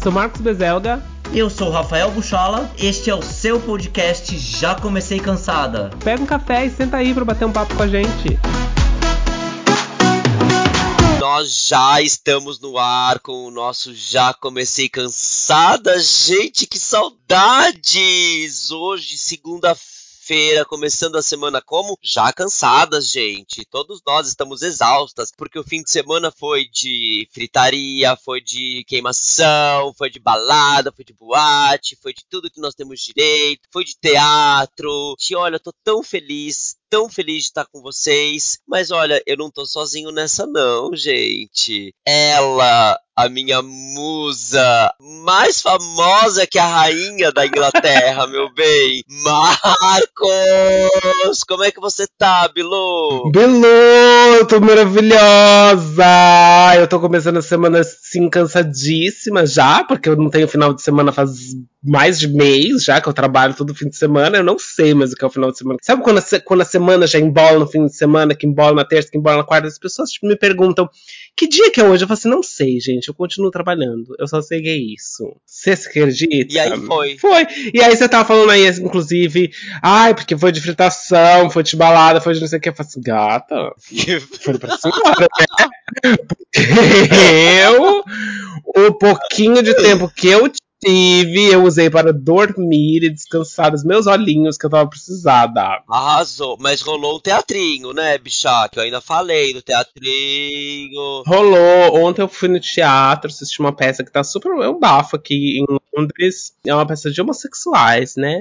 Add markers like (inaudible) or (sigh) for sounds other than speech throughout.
Eu sou Marcos Bezelga. Eu sou o Rafael Buchola. Este é o seu podcast Já Comecei Cansada. Pega um café e senta aí para bater um papo com a gente. Nós já estamos no ar com o nosso Já Comecei Cansada. Gente, que saudades! Hoje, segunda-feira feira começando a semana como? Já cansadas, gente. Todos nós estamos exaustas, porque o fim de semana foi de fritaria, foi de queimação, foi de balada, foi de boate, foi de tudo que nós temos direito, foi de teatro. E olha, eu tô tão feliz, tão feliz de estar com vocês. Mas olha, eu não tô sozinho nessa, não, gente. Ela, a minha musa mais famosa que a rainha da Inglaterra, meu bem. Marcos! Como é que você tá, Bilu? Bilu, tô maravilhosa! Eu tô começando a semana assim cansadíssima já, porque eu não tenho final de semana faz mais de mês já que eu trabalho todo fim de semana. Eu não sei mais o que é o final de semana. Sabe quando a, quando a semana já embola no fim de semana, que embola na terça, que embola na quarta? As pessoas tipo, me perguntam que dia que é hoje? Eu falo assim, não sei, gente. Eu continuo trabalhando. Eu só sei que é isso. Você se acredita? E aí foi. Foi. E aí você tava falando aí, inclusive, ai, porque foi de fritação, foi de balada, foi de não sei o que. Eu falei assim, gata. (laughs) foi pra senhora, né? Porque eu, o pouquinho de tempo que eu tive, eu usei para dormir e descansar os meus olhinhos que eu tava precisada. Arrasou, mas rolou um teatrinho, né, bichá? Que eu ainda falei do teatrinho. Rolou. Ontem eu fui no teatro, assisti uma peça que tá super. É um bafo aqui em Londres. É uma peça de homossexuais, né?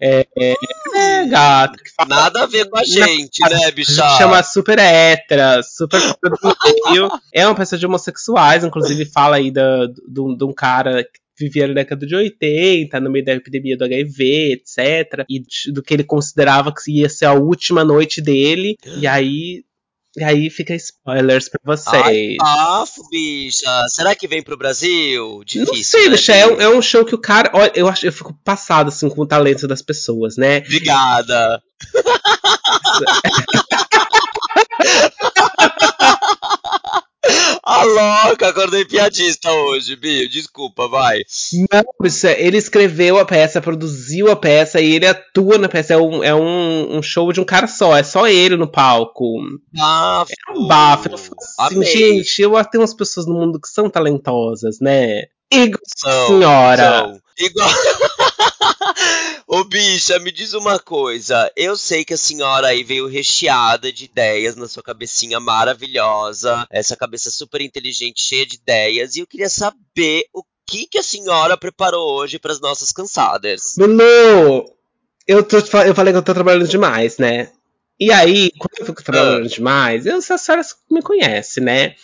É, é, é gato. Nada a ver com a gente, Na, né, bicha? Chama Super Hétera, Super (laughs) É uma peça de homossexuais, inclusive fala aí de um cara que vivia na década de 80, no meio da epidemia do HIV, etc. E do que ele considerava que ia ser a última noite dele. E aí e aí fica spoilers pra vocês. Ah, bicha. Será que vem pro Brasil? Difícil, Não sei, né, bicha. É um, é um, show que o cara. Olha, eu, acho, eu fico passado assim com o talento das pessoas, né? Obrigada. (laughs) A louca, acordei piadista hoje, Bio. Desculpa, vai. Não, bicho, ele escreveu a peça, produziu a peça e ele atua na peça. É um, é um, um show de um cara só, é só ele no palco. Bafo. É um bafo. Eu assim, gente, eu tenho umas pessoas no mundo que são talentosas, né? São, senhora. São. Igual. (laughs) Ô bicha, me diz uma coisa. Eu sei que a senhora aí veio recheada de ideias na sua cabecinha maravilhosa, essa cabeça super inteligente, cheia de ideias, e eu queria saber o que, que a senhora preparou hoje para as nossas cansadas. Lulu, eu, tô, eu falei que eu tô trabalhando demais, né? E aí, quando eu fico trabalhando ah. demais, eu, a senhora me conhece, né?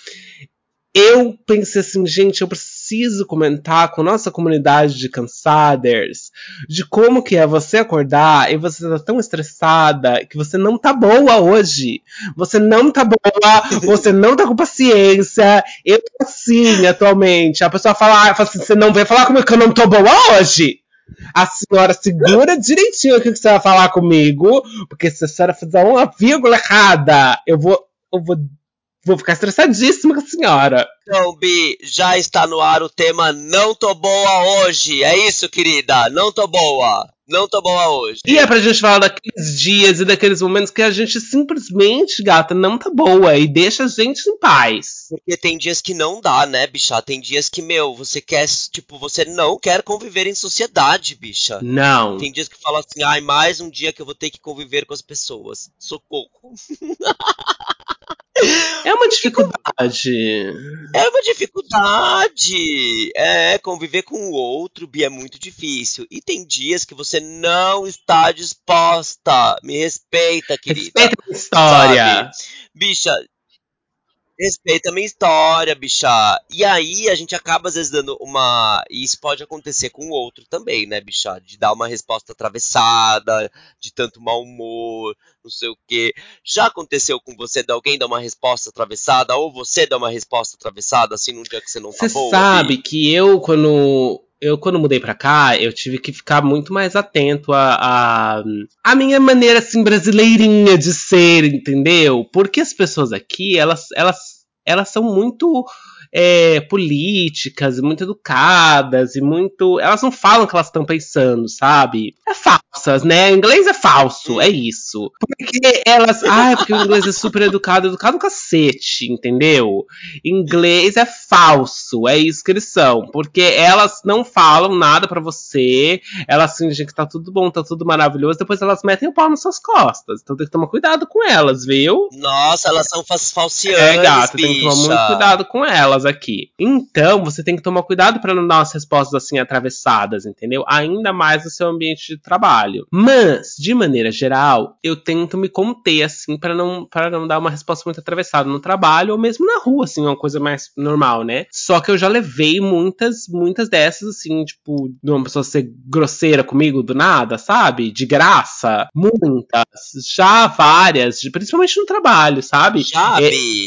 Eu pensei assim, gente, eu preciso comentar com nossa comunidade de cansaders de como que é você acordar e você tá tão estressada que você não tá boa hoje. Você não tá boa, (laughs) você não tá com paciência. Eu tô assim atualmente. A pessoa fala, ah, fala assim, você não vai falar comigo que eu não tô boa hoje? A senhora segura direitinho o que você vai falar comigo, porque se a senhora fizer uma vírgula errada, eu vou, eu vou Vou ficar estressadíssima com a senhora. Então, Bi, já está no ar o tema Não Tô Boa Hoje. É isso, querida? Não tô boa. Não tô boa hoje. E é pra gente falar daqueles dias e daqueles momentos que a gente simplesmente, gata, não tá boa e deixa a gente em paz. Porque tem dias que não dá, né, bicha? Tem dias que, meu, você quer, tipo, você não quer conviver em sociedade, bicha. Não. Tem dias que fala assim, ai, mais um dia que eu vou ter que conviver com as pessoas. Socorro. (laughs) É uma dificuldade. É uma dificuldade. É, conviver com o outro, Bia, é muito difícil. E tem dias que você não está disposta. Me respeita, querida. Respeita a história. Sabe? Bicha, Respeita a minha história, bicha. E aí a gente acaba às vezes dando uma. E isso pode acontecer com o outro também, né, bicha? De dar uma resposta atravessada, de tanto mau humor, não sei o quê. Já aconteceu com você de alguém dar uma resposta atravessada, ou você dar uma resposta atravessada, assim, num dia que você não tá Você sabe que eu, quando eu quando mudei para cá, eu tive que ficar muito mais atento a, a, a minha maneira assim brasileirinha de ser, entendeu? Porque as pessoas aqui, elas elas elas são muito é, políticas, muito educadas e muito. Elas não falam o que elas estão pensando, sabe? É falsas, né? O inglês é falso, é isso. Porque elas. Ah, é porque o inglês é super educado, educado cacete, entendeu? Inglês é falso, é isso que eles são. Porque elas não falam nada para você, elas fingem que tá tudo bom, tá tudo maravilhoso, depois elas metem o pau nas suas costas. Então tem que tomar cuidado com elas, viu? Nossa, elas são falciantes, É, gato, bicha. tem que tomar muito cuidado com elas aqui. Então, você tem que tomar cuidado para não dar umas respostas assim atravessadas, entendeu? Ainda mais no seu ambiente de trabalho. Mas, de maneira geral, eu tento me conter assim para não para não dar uma resposta muito atravessada no trabalho ou mesmo na rua, assim, uma coisa mais normal, né? Só que eu já levei muitas muitas dessas assim, tipo, de uma pessoa ser grosseira comigo do nada, sabe? De graça, muitas, já várias, principalmente no trabalho, sabe? Já,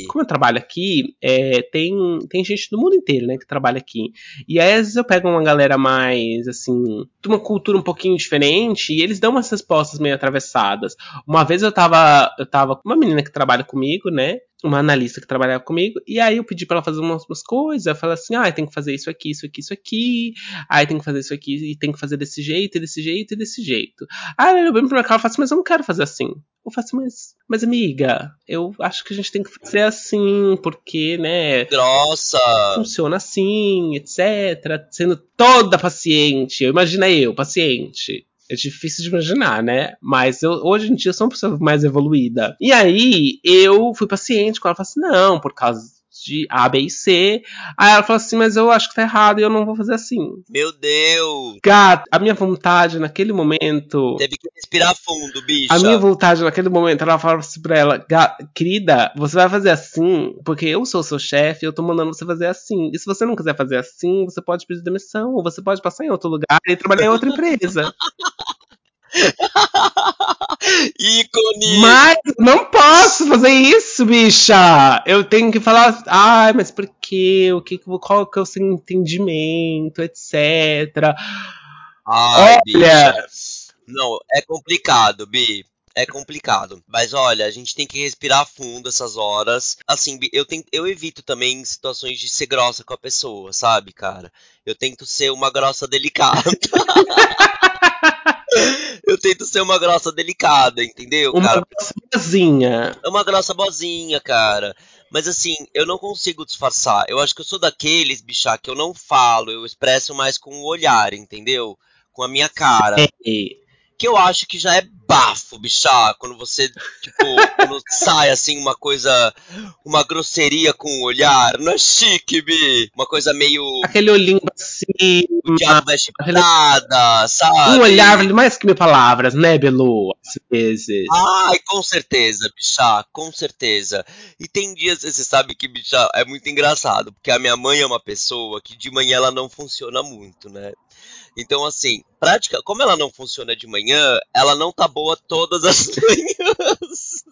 É, como eu trabalho aqui, é, tem, tem gente do mundo inteiro, né, que trabalha aqui. E aí, às vezes, eu pego uma galera mais, assim, de uma cultura um pouquinho diferente, e eles dão umas respostas meio atravessadas. Uma vez eu tava, eu tava com uma menina que trabalha comigo, né, uma analista que trabalhava comigo, e aí eu pedi pra ela fazer umas, umas coisas, eu falei assim, ah, tem que fazer isso aqui, isso aqui, isso aqui, aí tem que fazer isso aqui, e tem que fazer desse jeito, e desse jeito, e desse jeito. Aí eu bem pra cá, eu faço assim, mas eu não quero fazer assim. Eu faço, mas, mas amiga, eu acho que a gente tem que fazer assim, porque, né, Grossa. funciona assim, etc. Sendo toda paciente. Imagina eu, paciente. É difícil de imaginar, né? Mas eu, hoje em dia eu sou uma pessoa mais evoluída. E aí eu fui paciente com ela. Falei assim: não, por causa de A, B e C. Aí ela falou assim: mas eu acho que tá errado e eu não vou fazer assim. Meu Deus. Gato, a minha vontade naquele momento. Teve que respirar fundo, bicha. A minha vontade naquele momento, ela falava assim pra ela, "Ga- querida, você vai fazer assim, porque eu sou seu chefe, eu tô mandando você fazer assim. E se você não quiser fazer assim, você pode pedir demissão, ou você pode passar em outro lugar e trabalhar em outra empresa. (laughs) (laughs) Ícone. Mas não posso fazer isso, bicha! Eu tenho que falar, ai, mas por quê? O que, qual que é o seu entendimento, etc. Ai, Olha. bicha. Não, é complicado, Bi. É complicado. Mas olha, a gente tem que respirar fundo essas horas. Assim, eu, tento, eu evito também situações de ser grossa com a pessoa, sabe, cara? Eu tento ser uma grossa delicada. (laughs) ser uma grossa delicada, entendeu, Uma cara? sozinha. É uma grossa boazinha, cara. Mas assim, eu não consigo disfarçar. Eu acho que eu sou daqueles, bicha, que eu não falo, eu expresso mais com o olhar, entendeu? Com a minha cara. Que eu acho que já é bafo, bicha. Quando você, tipo, (laughs) quando sai assim uma coisa. Uma grosseria com o olhar. Não é chique, Bi. Uma coisa meio. Aquele olhinho assim, O diabo veste aquele- nada, sabe? um olhar vale mais que mil palavras, né, Belu? Às vezes. Ai, com certeza, bicha, com certeza. E tem dias, você sabe que, bicha, é muito engraçado, porque a minha mãe é uma pessoa que de manhã ela não funciona muito, né? Então, assim, prática, como ela não funciona de manhã, ela não tá boa todas as (laughs) manhãs.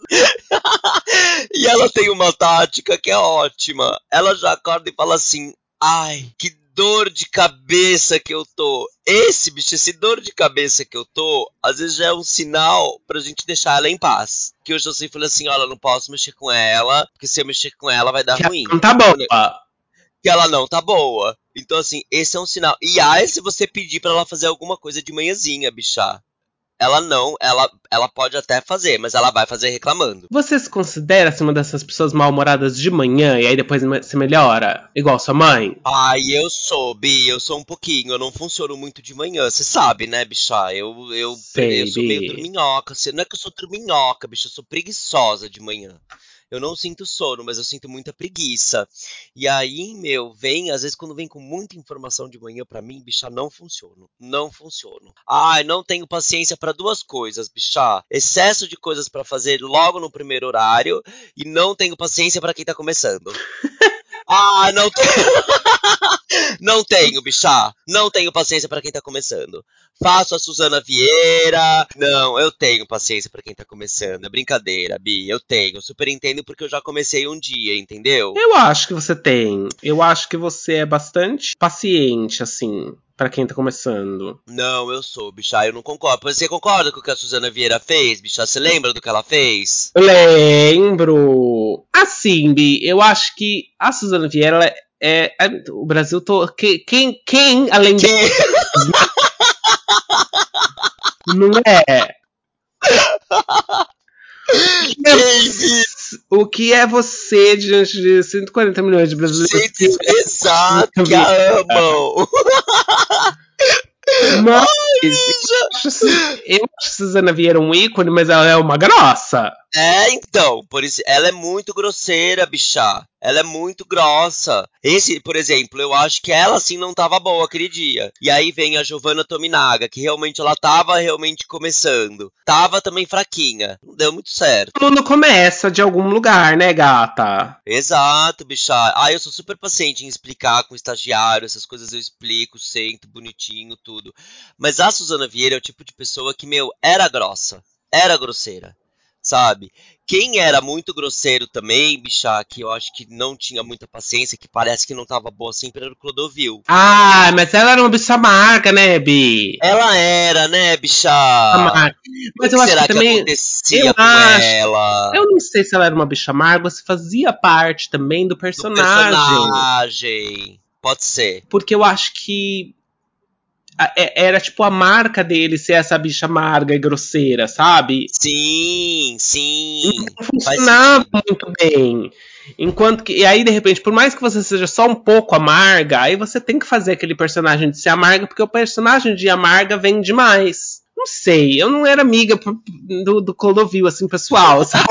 e ela tem uma tática que é ótima. Ela já acorda e fala assim: ai, que dor de cabeça que eu tô. Esse, bicho, esse dor de cabeça que eu tô, às vezes já é um sinal pra gente deixar ela em paz. Que eu já sei, falei assim, olha, não posso mexer com ela, porque se eu mexer com ela vai dar ruim. Não tá boa. Que ela não tá boa. Então, assim, esse é um sinal. E aí, se você pedir pra ela fazer alguma coisa de manhãzinha, bicha, ela não, ela, ela pode até fazer, mas ela vai fazer reclamando. Você se considera assim, uma dessas pessoas mal-humoradas de manhã e aí depois se melhora? Igual sua mãe? Ai, eu sou, Bi, eu sou um pouquinho, eu não funciono muito de manhã, você sabe, né, bicha? Eu, eu, Sei, eu sou meio você- não é que eu sou dorminhoca, bicha, eu sou preguiçosa de manhã. Eu não sinto sono, mas eu sinto muita preguiça. E aí, meu, vem, às vezes quando vem com muita informação de manhã pra mim, bicha, não funciona. Não funciona. Ai, não tenho paciência pra duas coisas, bicha. Excesso de coisas pra fazer logo no primeiro horário e não tenho paciência pra quem tá começando. (laughs) Ah, não tenho. (laughs) não tenho, bichá. Não tenho paciência pra quem tá começando. Faço a Suzana Vieira. Não, eu tenho paciência pra quem tá começando. É brincadeira, Bi. Eu tenho. Super entendo porque eu já comecei um dia, entendeu? Eu acho que você tem. Eu acho que você é bastante paciente, assim. Pra quem tá começando. Não, eu sou, bicha, eu não concordo. Você concorda com o que a Suzana Vieira fez, bicha? Você lembra do que ela fez? Lembro. Assim, Bi, eu acho que a Suzana Vieira ela é, é. O Brasil tô. que- Quem, quem além de. (laughs) Não é? (laughs) Quem O que é você diante de 140 milhões de brasileiros? que- Exato, que amam. (laughs) Mas eu acho, assim, eu Suzana Vieira um ícone, mas ela é uma grossa. É, então, por isso, ela é muito grosseira, bicha. Ela é muito grossa. Esse, por exemplo, eu acho que ela assim não tava boa aquele dia. E aí vem a Giovanna Tominaga, que realmente ela tava realmente começando. Tava também fraquinha. Não deu muito certo. Todo mundo começa de algum lugar, né, gata? Exato, bicha. Ah, eu sou super paciente em explicar com o estagiário, essas coisas eu explico, sento, bonitinho, tudo. Mas a Suzana Vieira é o tipo de pessoa que, meu, era grossa. Era grosseira. Sabe? Quem era muito grosseiro também, bicha, que eu acho que não tinha muita paciência, que parece que não tava boa sempre, era o Clodovil. Ah, mas ela era uma bicha amarga, né, Bi? Ela era, né, bicha? Amarga. Mas eu acho será que que, também. acontecia eu com acho- ela? Eu não sei se ela era uma bicha amarga, se fazia parte também do Do personagem. personagem. Pode ser. Porque eu acho que era tipo a marca dele ser essa bicha amarga e grosseira, sabe? Sim, sim. Não funcionava muito bem. Enquanto que. E aí, de repente, por mais que você seja só um pouco amarga, aí você tem que fazer aquele personagem de ser amarga, porque o personagem de amarga vem demais. Não sei, eu não era amiga do, do Clodovil, assim, pessoal, (laughs) sabe?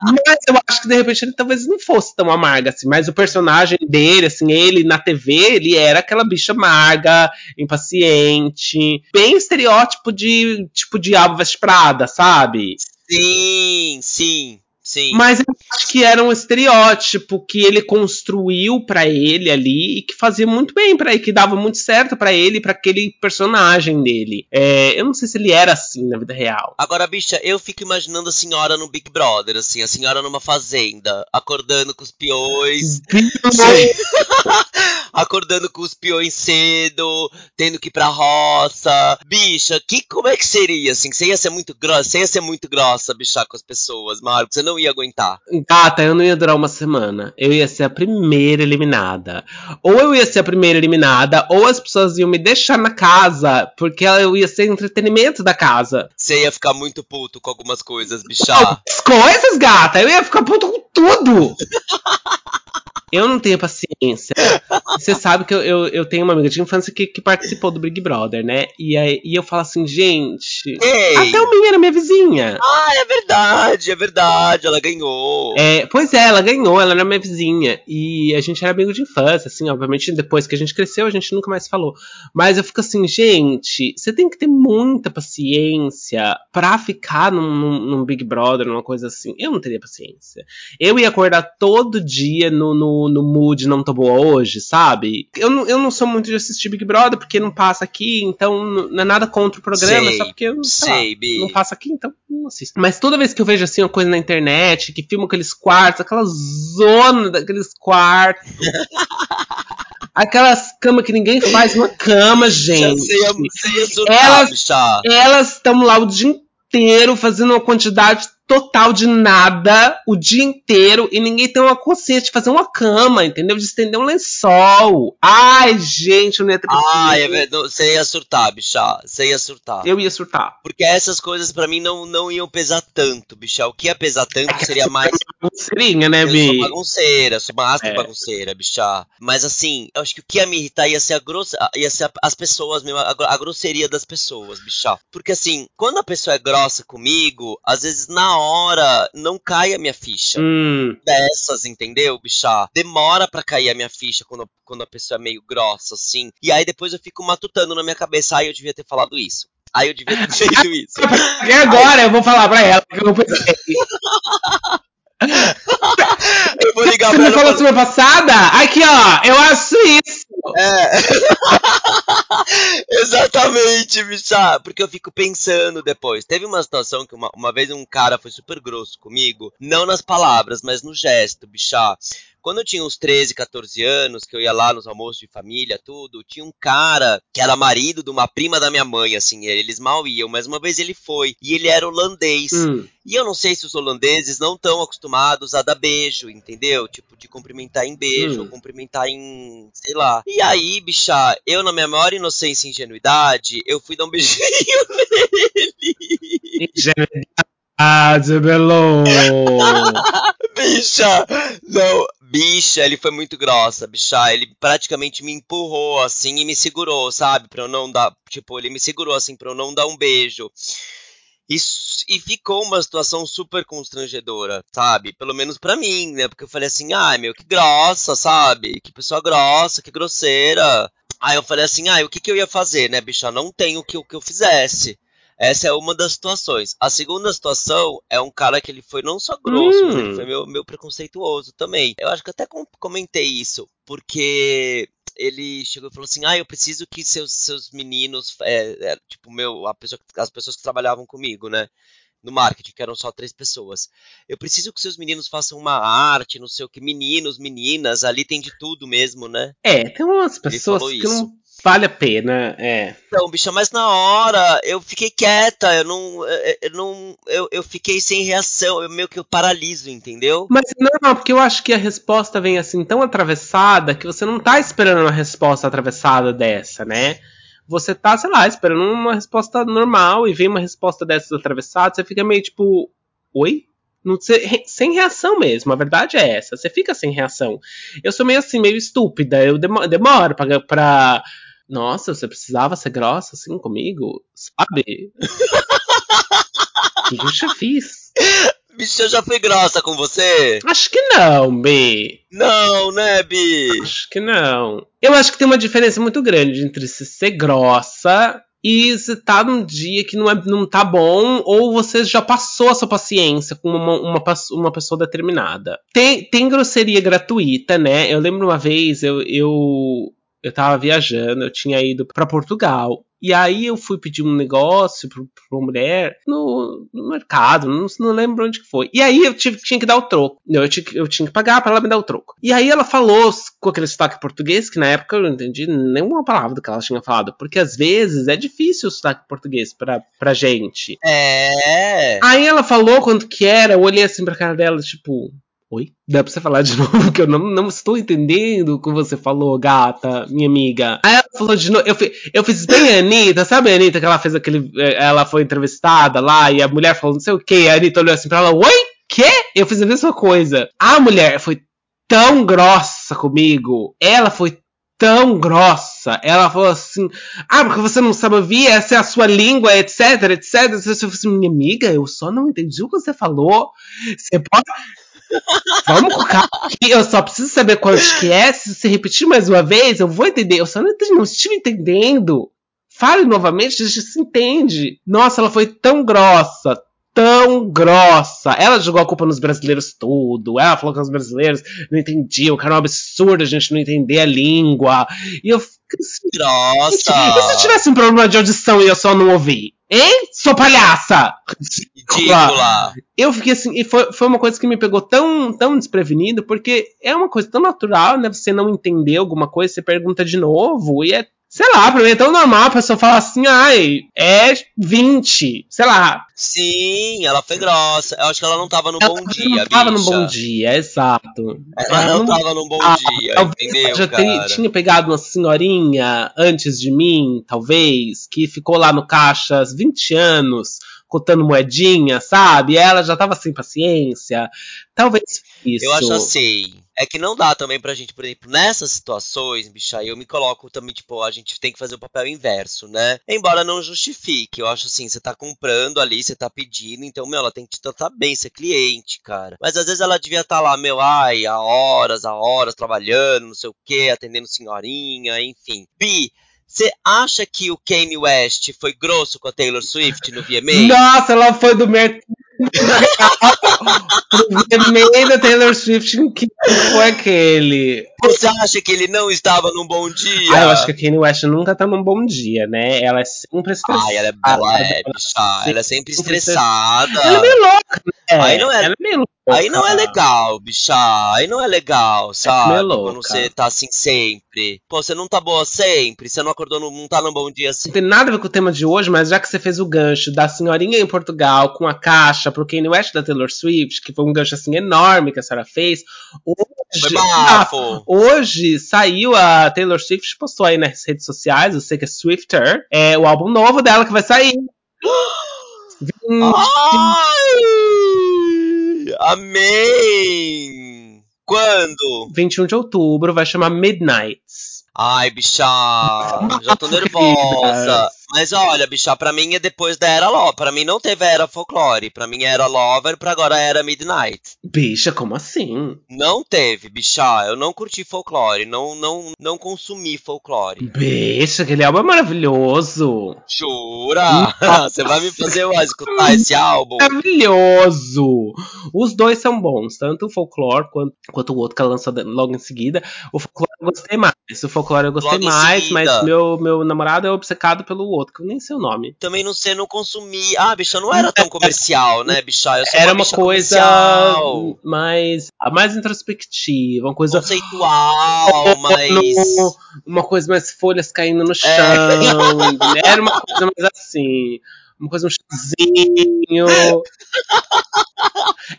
mas eu acho que de repente ele talvez não fosse tão amarga, assim, mas o personagem dele, assim, ele na TV, ele era aquela bicha amarga, impaciente, bem estereótipo de, tipo, diabo veste Prada, sabe? Sim, sim, sim. Mas que era um estereótipo que ele construiu pra ele ali e que fazia muito bem pra ele, que dava muito certo pra ele, pra aquele personagem dele. É, eu não sei se ele era assim na vida real. Agora, bicha, eu fico imaginando a senhora no Big Brother, assim, a senhora numa fazenda, acordando com os peões, (laughs) acordando com os peões cedo, tendo que ir pra roça. Bicha, que, como é que seria, assim? Você ia ser muito grossa, você ia ser muito grossa, bicha, com as pessoas, Marco, você não ia aguentar. Gata, eu não ia durar uma semana. Eu ia ser a primeira eliminada. Ou eu ia ser a primeira eliminada, ou as pessoas iam me deixar na casa, porque eu ia ser entretenimento da casa. Você ia ficar muito puto com algumas coisas, bicha. As coisas, gata, eu ia ficar puto com tudo. Eu não tenho paciência. Você sabe que eu, eu, eu tenho uma amiga de infância que, que participou do Big Brother, né? E, aí, e eu falo assim, gente. Ei! A Thelminha era minha vizinha. Ah, é verdade, é verdade, ela ganhou. É, pois é, ela ganhou, ela era minha vizinha. E a gente era amigo de infância, assim, obviamente, depois que a gente cresceu, a gente nunca mais falou. Mas eu fico assim, gente, você tem que ter muita paciência pra ficar num, num- num Big Brother, numa coisa assim. Eu não teria paciência. Eu ia acordar todo dia no, no, no mood não tô boa hoje, sabe? Eu não, eu não sou muito de assistir Big Brother, porque não passa aqui, então não é nada contra o programa, Sei, só porque eu sei lá, Sei, não passa aqui, então não assisto. Mas toda vez que eu vejo assim uma coisa na internet, que filma aqueles quartos, aquela zona daqueles quartos. (laughs) aquelas camas que ninguém faz uma cama, gente. Elas- bicha. Elas estão lá o dia inteiro fazendo uma quantidade total de nada o dia inteiro e ninguém tem uma consciência de fazer uma cama, entendeu? De estender um lençol. Ai, gente, eu não ia ter Ah, é. Você ia surtar, bicha. Você ia surtar. Eu ia surtar. Porque essas coisas pra mim não, não iam pesar tanto, bicha. O que ia pesar tanto seria mais. Seria, né, Eu sou Bi? bagunceira, sou master É. bagunceira, bicha. Mas assim, eu acho que o que ia me irritar ia ser, a grossa, ia ser a- as pessoas mesmo, a, a grosseria das pessoas, bicha. Porque assim, quando a pessoa é grossa comigo, às vezes na hora não cai a minha ficha. Hum. dessas, entendeu, bicha? Demora pra cair a minha ficha quando, quando a pessoa é meio grossa, assim. E aí depois eu fico matutando na minha cabeça, ai, eu devia ter falado isso. Aí eu devia ter (laughs) feito isso. E agora eu vou falar pra ela que eu pensei. (laughs) Eu vou ligar Você pra ela. falou e falar, semana passada? Aqui, ó, eu acho isso. É. (laughs) Exatamente, bicha. Porque eu fico pensando depois. Teve uma situação que uma, uma vez um cara foi super grosso comigo. Não nas palavras, mas no gesto, bicha. Quando eu tinha uns 13, 14 anos, que eu ia lá nos almoços de família, tudo, tinha um cara que era marido de uma prima da minha mãe, assim, eles mal iam, mas uma vez ele foi, e ele era holandês. Hum. E eu não sei se os holandeses não estão acostumados a dar beijo, entendeu? Tipo, de cumprimentar em beijo, Hum. ou cumprimentar em. sei lá. E aí, bicha, eu, na minha maior inocência e ingenuidade, eu fui dar um beijinho (laughs) nele. Ingenuidade, Belo! (laughs) Bicha! Bicha, ele foi muito grossa, bicha. Ele praticamente me empurrou assim e me segurou, sabe? Pra eu não dar. Tipo, ele me segurou assim pra eu não dar um beijo. Isso, e ficou uma situação super constrangedora, sabe? Pelo menos pra mim, né? Porque eu falei assim, ai meu, que grossa, sabe? Que pessoa grossa, que grosseira. Aí eu falei assim, ai, o que, que eu ia fazer, né, bicha? Não tem o que, o que eu fizesse. Essa é uma das situações. A segunda situação é um cara que ele foi não só grosso, mas Hum. ele foi meu, meu preconceituoso também. Eu acho que até com- comentei isso, porque ele chegou e falou assim: Ah, eu preciso que seus, seus meninos, é, é, tipo, meu, a pessoa, as pessoas que trabalhavam comigo, né? No marketing, que eram só três pessoas. Eu preciso que seus meninos façam uma arte, não sei o que, meninos, meninas, ali tem de tudo mesmo, né? É, tem umas pessoas que isso. não vale a pena, é. Então, bicha, mas na hora eu fiquei quieta, eu não. Eu, não. Eu, eu fiquei sem reação, eu meio que eu paraliso, entendeu? Mas é normal, porque eu acho que a resposta vem assim tão atravessada que você não tá esperando uma resposta atravessada dessa, né? Você tá, sei lá, esperando uma resposta normal e vem uma resposta dessas atravessada, você fica meio tipo, oi? Não sem reação mesmo, a verdade é essa. Você fica sem reação. Eu sou meio assim, meio estúpida. Eu demo- demoro pra, pra. Nossa, você precisava ser grossa assim comigo? Sabe? O que que eu já fiz? Bicha, eu já fui grossa com você? Acho que não, B. Não, né, Bi? Acho que não. Eu acho que tem uma diferença muito grande entre se ser grossa e você tá num dia que não, é, não tá bom, ou você já passou a sua paciência com uma, uma, uma pessoa determinada. Tem, tem grosseria gratuita, né? Eu lembro uma vez, eu, eu, eu tava viajando, eu tinha ido pra Portugal. E aí eu fui pedir um negócio pra, pra uma mulher no, no mercado, não, não lembro onde que foi. E aí eu tive, tinha que dar o troco. Eu tinha, que- eu tinha que pagar pra ela me dar o troco. E aí ela falou com aquele sotaque português, que na época eu não entendi nenhuma palavra do que ela tinha falado. Porque às vezes é difícil o sotaque português pra, pra gente. É. Aí ela falou quanto que era, eu olhei assim pra cara dela, tipo, oi? Dá pra você falar de (laughs) novo, que eu não, não estou entendendo o que você falou, gata, minha amiga. Aí ela falou de novo, eu, fi- eu fiz bem a Anitta, sabe a Anitta que ela fez aquele. eh, Ela foi entrevistada lá e a mulher falou não sei o que, a Anitta olhou assim pra ela, oi? Quê? Eu fiz a mesma coisa. A mulher foi tão grossa comigo, ela foi tão grossa. Ela falou assim: Ah, porque você não sabe ouvir, essa é a sua língua, etc, etc. Eu falei assim, minha amiga, eu só não entendi o que você falou. Você pode. Vamos com calma aqui, eu só preciso saber quanto que é. Se você repetir mais uma vez, eu vou entender. Eu só não, entendi, não estive entendendo. Fale novamente, a gente se entende. Nossa, ela foi tão grossa, tão grossa. Ela jogou a culpa nos brasileiros tudo. Ela falou que os brasileiros não entendiam, que era um absurdo a gente não entender a língua. E eu fiquei assim, Grossa. e se eu tivesse um problema de audição e eu só não ouvi? Hein? Sou palhaça! Ridícula. Eu fiquei assim, e foi, foi uma coisa que me pegou tão, tão desprevenido, porque é uma coisa tão natural, né? Você não entender alguma coisa, você pergunta de novo, e é, sei lá, pra mim é tão normal a pessoa falar assim, ai, é 20, sei lá. Sim, ela foi grossa. Eu acho que ela não tava no Ela bom dia, não tava no bicha. bom dia, exato. Ela não tava no bom Ah, dia, talvez entendeu, ela já cara? tinha pegado uma senhorinha antes de mim, talvez, que ficou lá no caixa há 20 anos, contando moedinha, sabe? Ela já tava sem paciência. Talvez isso. Eu acho assim. É que não dá também pra gente, por exemplo, nessas situações, bicha, eu me coloco também, tipo, a gente tem que fazer o papel inverso, né? Embora não justifique. Eu acho assim, você tá comprando ali, você tá pedindo, então, meu, ela tem que te tratar bem, ser cliente, cara. Mas às vezes ela devia estar lá, meu, ai, há horas, há horas, trabalhando, não sei o quê, atendendo senhorinha, enfim. Bi, você acha que o Kanye West foi grosso com a Taylor Swift no VMA? Nossa, ela foi do mercado pro VMA da Taylor Swift. Que foi aquele? Você acha que ele não estava num bom dia? Ah, eu acho que a Kanye West nunca tá num bom dia, né? Ela é sempre estressada. Ai, ela é, ela é, bicha, ela é sempre estressada. Ela é meio louca, né? Aí não é- Ela é meio louca. Aí não é legal, bicha. Aí não é legal, sabe? meio Quando louca. você tá assim sempre. Pô, você não tá boa sempre. Você não acordou, não tá num bom dia assim. Não tem nada a ver com o tema de hoje, mas já que você fez o gancho da senhorinha em Portugal com a caixa pro Kanye West da Taylor Swift, que foi um gancho assim enorme que a senhora fez, Foi hoje, bafo. Hoje saiu a Taylor Swift, postou aí nas redes sociais, eu sei que é Swifter, é o álbum novo dela que vai sair. Ai! Amém! Quando? 21 de outubro, vai chamar Midnights. Ai, bicha, já tô nervosa. Mas olha, bicha, pra mim é depois da Era Lover. Pra mim não teve Era Folklore. Pra mim era Lover, pra agora era Midnight. Bicha, como assim? Não teve, bicha. Eu não curti folclore. Não, não, não consumi folclore. Bicha, aquele álbum é maravilhoso. Jura? Você vai me fazer eu escutar esse álbum? Maravilhoso! Os dois são bons, tanto o Folklore quanto, quanto o outro que ela lançou logo em seguida. O Folklore eu gostei mais. O Folklore eu gostei Logo mais, mas meu, meu namorado é obcecado pelo outro, que eu nem sei o nome. Também não sei, não consumi. Ah, bicha, não era tão comercial, né, bicha? Eu sou Era uma bicha coisa comercial, mais, mais introspectiva, uma coisa. conceitual, mas. (laughs) No- uma coisa mais folhas caindo no chão. entendeu? Era uma coisa mais assim. Uma coisa, um chazinho. (laughs)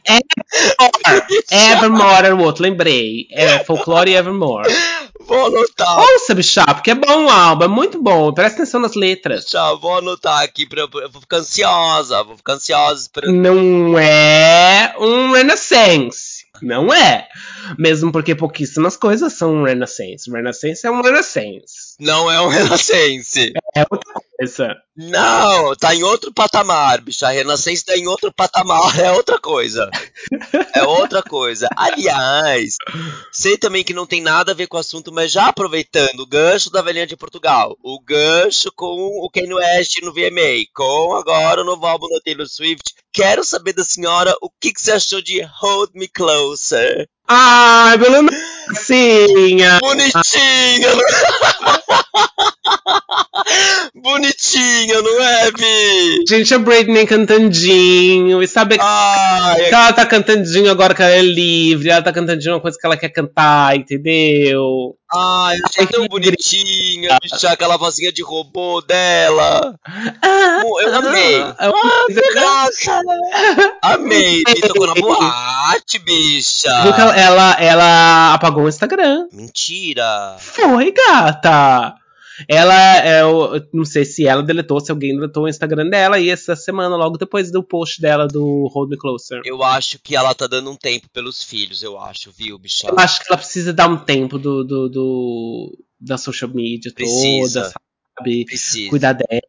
Evermore. Evermore era o outro, lembrei. É Folklore e Evermore. Vou anotar. Ouça, bichá, porque é bom o álbum, é muito bom. Presta atenção nas letras. Bicha, vou anotar aqui. Pra, eu eu vou ficar ansiosa. Vou ficar ansiosa. Pra... Não é um Renaissance. Não é. Mesmo porque pouquíssimas coisas são um Renaissance. Renaissance é um Renaissance. Não é um Renascense. É outra coisa. Não, tá em outro patamar, bicha. A Renascença tá em outro patamar, (laughs) é outra coisa. É outra coisa. Aliás, sei também que não tem nada a ver com o assunto, mas já aproveitando o gancho da velhinha de Portugal, o gancho com o Kanye West no VMA, com agora o novo álbum da Taylor Swift, quero saber da senhora o que, que você achou de Hold Me Closer. Ai, pelo Bonitinha. Bonitinha! (laughs) Bonitinha, não é, Bi? Gente, a Britney cantandinho. E sabe que Ai, ela tá cantandinho agora que ela é livre. Ela tá cantandinho uma coisa que ela quer cantar, entendeu? Ai, eu achei tão bonitinha, bicha, aquela vozinha de robô dela. Mo- Eu amei. Ah, Graça! Amei, me tocou na boate, bicha. Ela, ela apagou o Instagram. Mentira. Foi, gata. Ela, é, eu não sei se ela deletou, se alguém deletou o Instagram dela. E essa semana, logo depois do post dela do Hold Me Closer. Eu acho que ela tá dando um tempo pelos filhos, eu acho, viu, bicha? Eu acho que ela precisa dar um tempo do, do, do- da social media Precisa. toda, sabe? Precisa. Cuidar dela.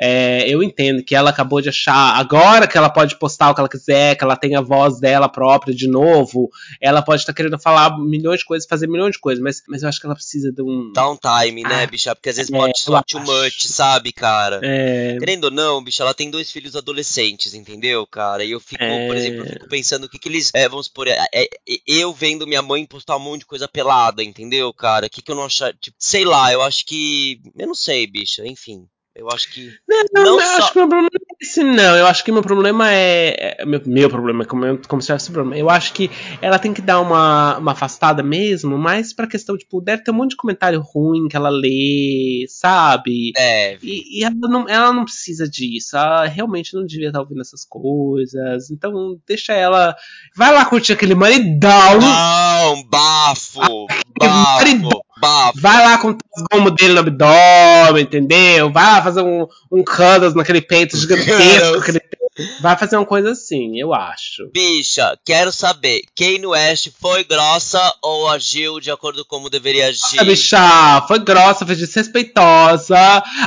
É, eu entendo que ela acabou de achar. Agora que ela pode postar o que ela quiser, que ela tem a voz dela própria de novo, ela pode estar querendo falar milhões de coisas, fazer milhões de coisas, mas, mas eu acho que ela precisa de um. Dá um time, né, Ah, bicha? Porque às vezes é, pode soar too much, sabe, cara? É, Querendo ou não, bicho, ela tem dois filhos adolescentes, entendeu, cara? E eu fico, É. por exemplo, eu fico pensando o que, que eles. É, vamos supor, é, é, é, eu vendo minha mãe postar um monte de coisa pelada, entendeu, cara? O que, que eu não achar. Tipo, sei lá, eu acho que. Eu não sei, bicha, enfim. Eu acho que. Não, Não eu só- acho que meu problema não é esse, não. Eu acho que meu problema é. é- meu, meu problema é como, como se fosse problema. Eu acho que ela tem que dar uma, uma afastada mesmo, mas pra questão, tipo, deve ter um monte de comentário ruim que ela lê, sabe? Deve. E, e ela, não, ela não precisa disso. Ela realmente não devia estar ouvindo essas coisas. Então, deixa ela. Vai lá curtir aquele maridão. Não, bafo! marido. Bafo! Bafo! Vai lá com os gomos dele no abdômen, entendeu? Vai lá fazer um, um cuddles naquele peito gigantesco. (laughs) aquele peito. Vai fazer uma coisa assim, eu acho. Bicha, quero saber, Kanye West foi grossa ou agiu de acordo com como deveria agir? A bicha foi grossa, foi desrespeitosa.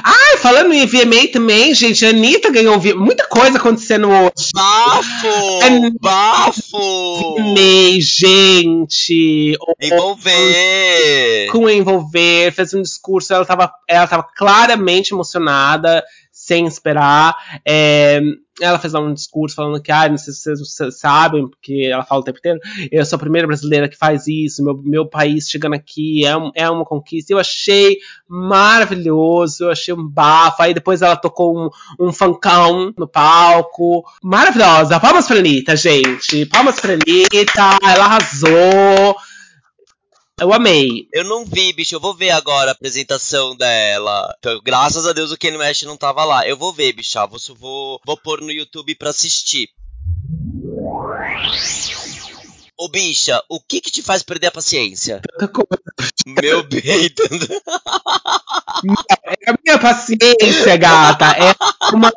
Ai, falando em VMA também, gente, a Anitta ganhou VMA. Muita coisa acontecendo hoje. Bafo! É- Bafo! VMA, gente. Envolver! com envolver, fez um discurso, ela tava, ela tava claramente emocionada, sem esperar. É, ela fez lá um discurso falando que, ah, não sei se vocês sabem, porque ela fala o tempo inteiro, eu sou a primeira brasileira que faz isso, meu, meu país chegando aqui é, um, é uma conquista. Eu achei maravilhoso, eu achei um bafo. Aí depois ela tocou um, um funkão no palco. Maravilhosa. Palmas pra Anitta, gente. Palmas pra Anitta. Ela arrasou. Eu amei. Eu não vi, bicho. Eu vou ver agora a apresentação dela. Então, graças a Deus o Kenny West não tava lá. Eu vou ver, bicha. Vou, vou, vou pôr no YouTube pra assistir. Ô, bicha, o que que te faz perder a paciência? Meu bem. (laughs) é a minha paciência, gata. É uma.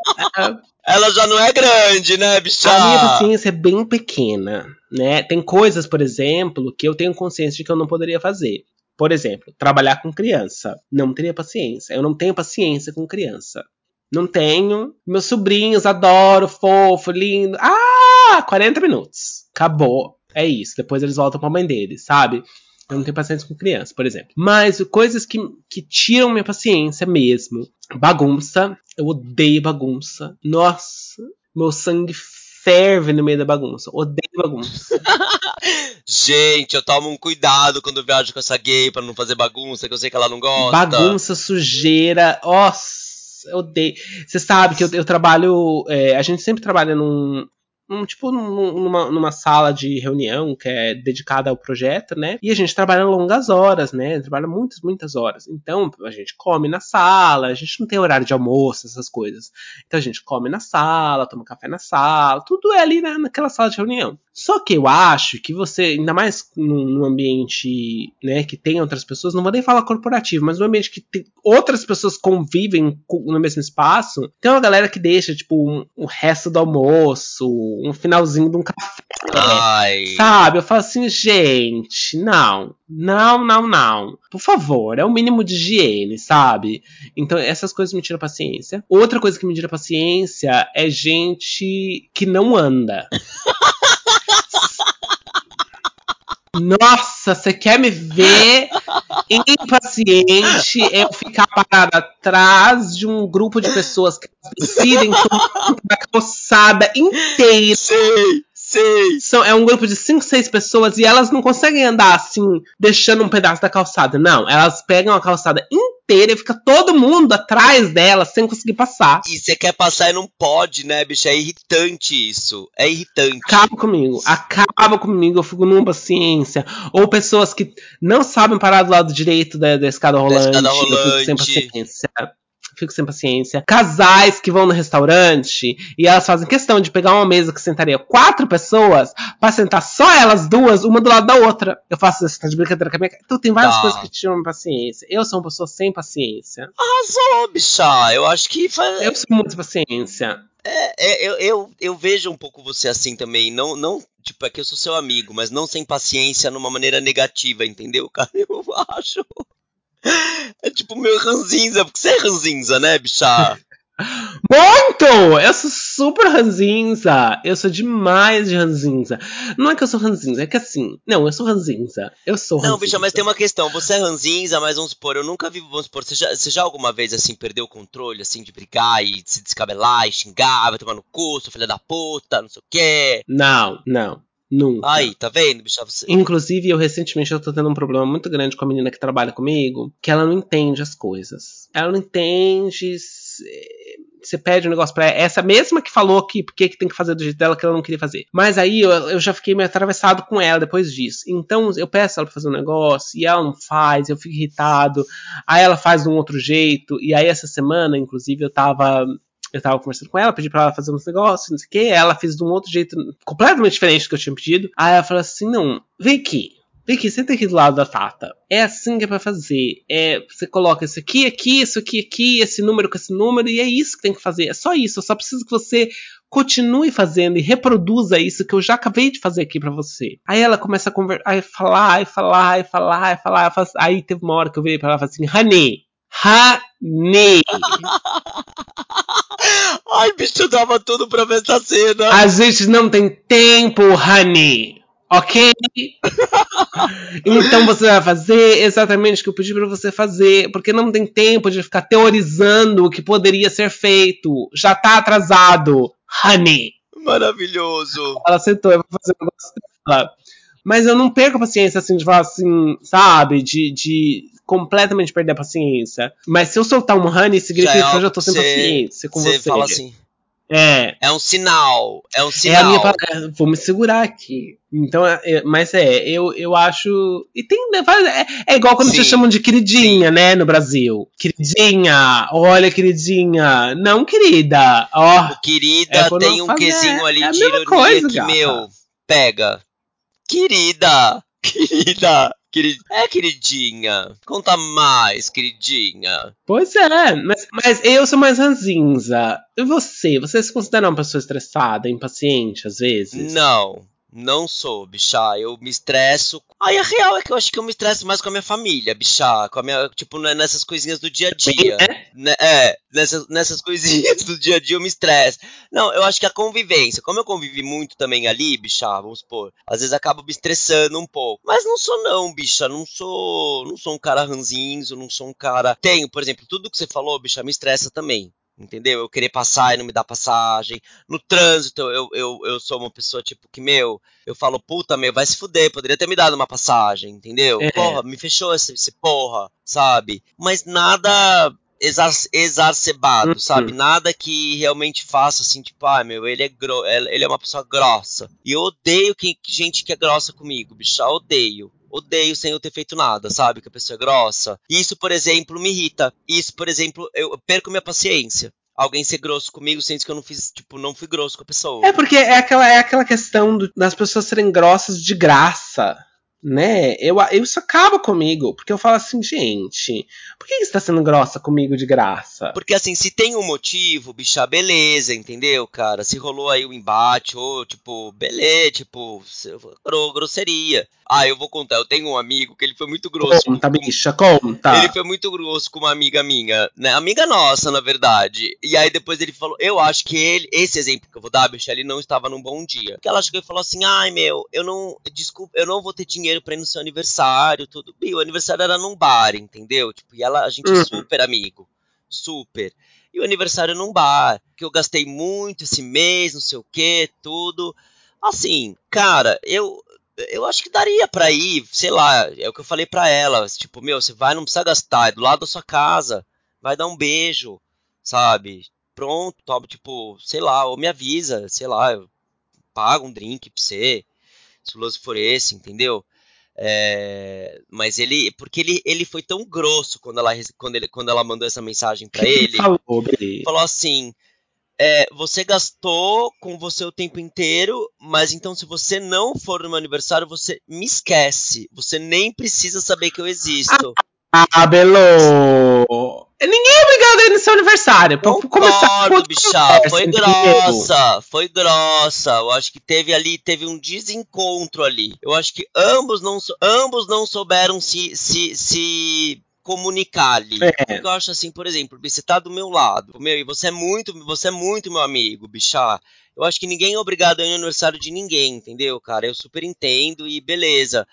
Ela já não é grande, né, bicha? A minha paciência é bem pequena, né? Tem coisas, por exemplo, que eu tenho consciência de que eu não poderia fazer. Por exemplo, trabalhar com criança. Não teria paciência. Eu não tenho paciência com criança. Não tenho. Meus sobrinhos, adoro, fofo, lindo. Ah, 40 minutos. Acabou. É isso. Depois eles voltam pra mãe deles, sabe? Eu não tenho paciência com criança, por exemplo. Mas coisas que, que tiram minha paciência mesmo. Bagunça. Eu odeio bagunça. Nossa, meu sangue ferve no meio da bagunça. Odeio bagunça. (laughs) Gente, eu tomo um cuidado quando viajo com essa gay pra não fazer bagunça, que eu sei que ela não gosta. Bagunça, sujeira. Nossa, eu odeio. Você sabe que eu, eu trabalho. É, a gente sempre trabalha num, um, tipo numa, numa sala de reunião que é dedicada ao projeto, né? E a gente trabalha longas horas, né? Trabalha muitas, muitas horas. Então a gente come na sala, a gente não tem horário de almoço, essas coisas. Então a gente come na sala, toma café na sala, tudo é ali na, naquela sala de reunião. Só que eu acho que você, ainda mais num, ambiente né, que tem outras pessoas, não vou nem falar corporativo, mas num ambiente que tem, outras pessoas convivem no mesmo espaço, tem uma galera que deixa, tipo, um, o resto do almoço, um finalzinho de um café. Ai. Sabe? Eu falo assim, gente, não, não, não, não. Por favor, é o mínimo de higiene, sabe? Então, essas coisas me tiram paciência. Outra coisa que me tira paciência é gente que não anda. (laughs) Nossa, você quer me ver impaciente eu ficar parada atrás de um grupo de pessoas que decidem tomar a calçada inteira. Sei. Sei. São, é um grupo de 5, 6 pessoas e elas não conseguem andar assim, deixando um pedaço da calçada. Não, elas pegam a calçada inteira e fica todo mundo atrás dela sem conseguir passar. E você quer passar e não pode, né, bicho? É irritante isso. É irritante. Acaba comigo. Acaba comigo. Eu fico numa paciência. Ou pessoas que não sabem parar do lado direito da, da escada rolante. Da escada rolante. Eu fico sem paciência fico sem paciência. Casais que vão no restaurante e elas fazem questão de pegar uma mesa que sentaria quatro pessoas para sentar só elas duas, uma do lado da outra. Eu faço isso, tá de brincadeira com a minha Então tem várias tá. coisas que tiram paciência. Eu sou uma pessoa sem paciência. Arrasou, bicha. Eu acho que. Faz... Eu sou muito paciência. É, é eu, eu, eu vejo um pouco você assim também. Não, não tipo, é que eu sou seu amigo, mas não sem paciência numa maneira negativa, entendeu, cara? (laughs) Eu acho. É tipo meu ranzinza, porque você é ranzinza, né, bicha? (laughs) Muito! Eu sou super ranzinza. Eu sou demais de ranzinza. Não é que eu sou ranzinza, é que assim. Não, eu sou ranzinza. Eu sou ranzinza. Não, bicha, mas tem uma questão. Você é ranzinza, mas vamos supor, eu nunca vi, vamos supor, você já, você já alguma vez, assim, perdeu o controle, assim, de brigar e se descabelar e xingar, vai tomar no curso, filha da puta, não sei o quê? Não, não. Nunca. Aí, tá vendo, bicha? Você... Inclusive, eu recentemente eu tô tendo um problema muito grande com a menina que trabalha comigo, que ela não entende as coisas. Ela não entende. Você pede um negócio pra ela, essa mesma que falou que porque que tem que fazer do jeito dela que ela não queria fazer. Mas aí eu, eu já fiquei meio atravessado com ela depois disso. Então eu peço ela pra fazer um negócio e ela não faz, eu fico irritado. Aí ela faz de um outro jeito. E aí essa semana, inclusive, eu tava eu tava conversando com ela, pedi pra ela fazer uns negócios, não sei o que. Ela fez de um outro jeito completamente diferente do que eu tinha pedido. Aí ela falou assim: não, vem aqui. Vem aqui, senta aqui do lado da Tata. É assim que é pra fazer. É, você coloca isso aqui, aqui, isso aqui, aqui, esse número com esse número, e é isso que tem que fazer. É só isso. Eu só preciso que você continue fazendo e reproduza isso que eu já acabei de fazer aqui para você. Aí ela começa a conversar, aí falar, aí falar, aí falar, aí falar. Aí teve uma hora que eu virei pra ela e falei assim: Honey, Honey. (laughs) Ai, bicho, dava tudo pra ver essa cena. A gente não tem tempo, honey. Ok? Então você vai fazer exatamente o que eu pedi pra você fazer, porque não tem tempo de ficar teorizando o que poderia ser feito. Já tá atrasado, honey. Maravilhoso. Ela sentou, eu vou fazer o negócio dela. Mas eu não perco a paciência assim de falar assim, sabe? De, de completamente perder a paciência. Mas se eu soltar um honey, significa Já é que eu já tô sem paciência com Você você. fala assim. É. É um sinal. É um É sinal. a minha pa- é, Vou me segurar aqui. Então, é- é- mas é, eu, eu acho. E tem. né, É, é igual quando Sim. te chamam de queridinha, né, no Brasil. Queridinha, olha, queridinha. Não, querida. Ó. O querida É tem um falo, quesinho é- ali é de ironia coisa, que, gata. meu, pega. Querida, (laughs) querida, queri- é queridinha. Conta mais, queridinha. Pois é, mas, mas eu sou mais ranzinza. E você? Você se considera uma pessoa estressada, impaciente, às vezes? Não, não sou, bichá. Eu me estresso. Aí a real é que eu acho que eu me estresso mais com a minha família, bichá. Com a minha, tipo, né, nessas coisinhas do dia a dia. É? Né, É, nessas, nessas coisinhas do dia a dia eu me estresso. Não, eu acho que a convivência, como eu convivi muito também ali, bichá, vamos supor, às vezes acabo me estressando um pouco. Mas não sou não, bicha, não sou, não sou um cara ranzinzo, não sou um cara... Tenho, por exemplo, tudo que você falou, bicha, me estressa também. Entendeu? Eu querer passar e não me dar passagem. No trânsito, eu, eu, eu sou uma pessoa, tipo, que, meu, eu falo, puta, meu, vai se fuder, poderia ter me dado uma passagem, entendeu? É. Porra, me fechou esse, esse porra, sabe? Mas nada exa- exacerbado, Uhum. sabe? Nada que realmente faça assim, tipo, ah, meu, ele é, gro ele é uma pessoa grossa. E eu odeio que, gente que é grossa comigo, bicha, odeio. Odeio sem eu ter feito nada, sabe? Que a pessoa é grossa. Isso, por exemplo, me irrita. Isso, por exemplo, eu perco minha paciência. Alguém ser grosso comigo, sendo que eu não fiz, tipo, não fui grosso com a pessoa. É porque é aquela, é aquela questão do- das pessoas serem grossas de graça, né? Eu, eu, isso acaba comigo, porque eu falo assim, gente, por que você tá sendo grossa comigo de graça? Porque assim, se tem um motivo, bicha, beleza, entendeu, cara? Se rolou aí o embate, ou tipo, beleza, tipo, se- gro- grosseria. Ah, eu vou contar, eu tenho um amigo que ele foi muito grosso. Conta, com- bicha, conta. Ele foi muito grosso com uma amiga minha, né? Amiga nossa, na verdade. E aí depois ele falou, eu acho que ele, esse exemplo que eu vou dar, bicha, ele não estava num bom dia. Porque ela chegou e falou assim, ai meu, eu não, desculpa, eu não vou ter dinheiro pra ir no seu aniversário, tudo. E o aniversário era num bar, entendeu? Tipo, e ela, a gente é Uhum. super amigo, super. E o aniversário num bar, que eu gastei muito esse mês, não sei o que, tudo. Assim, cara, eu eu acho que daria pra ir, sei lá, é o que eu falei pra ela, tipo, meu, você vai, não precisa gastar, é do lado da sua casa, vai dar um beijo, sabe? Pronto, toma, tipo, sei lá, ou me avisa, sei lá, eu pago um drink pra você, se o lance for esse, entendeu? É, mas ele, porque ele, ele foi tão grosso quando ela, quando ele, quando ela mandou essa mensagem pra que (laughs) ele, falou, falou assim: é, você gastou com você o tempo inteiro, mas então se você não for no meu aniversário, você me esquece. Você nem precisa saber que eu existo. Ah, Belo! Ninguém é obrigado a ir no seu aniversário. Pra começar Concordo, outra bicha. conversa, Foi grossa. Foi grossa. Eu acho que teve ali, teve um desencontro ali. Eu acho que ambos não, ambos não souberam se, se, se comunicar ali. É. Porque eu acho assim, por exemplo, você tá do meu lado, meu, e você é muito, você é muito meu amigo, bicha. Eu acho que ninguém é obrigado a ir no aniversário de ninguém, entendeu, cara? Eu super entendo e beleza.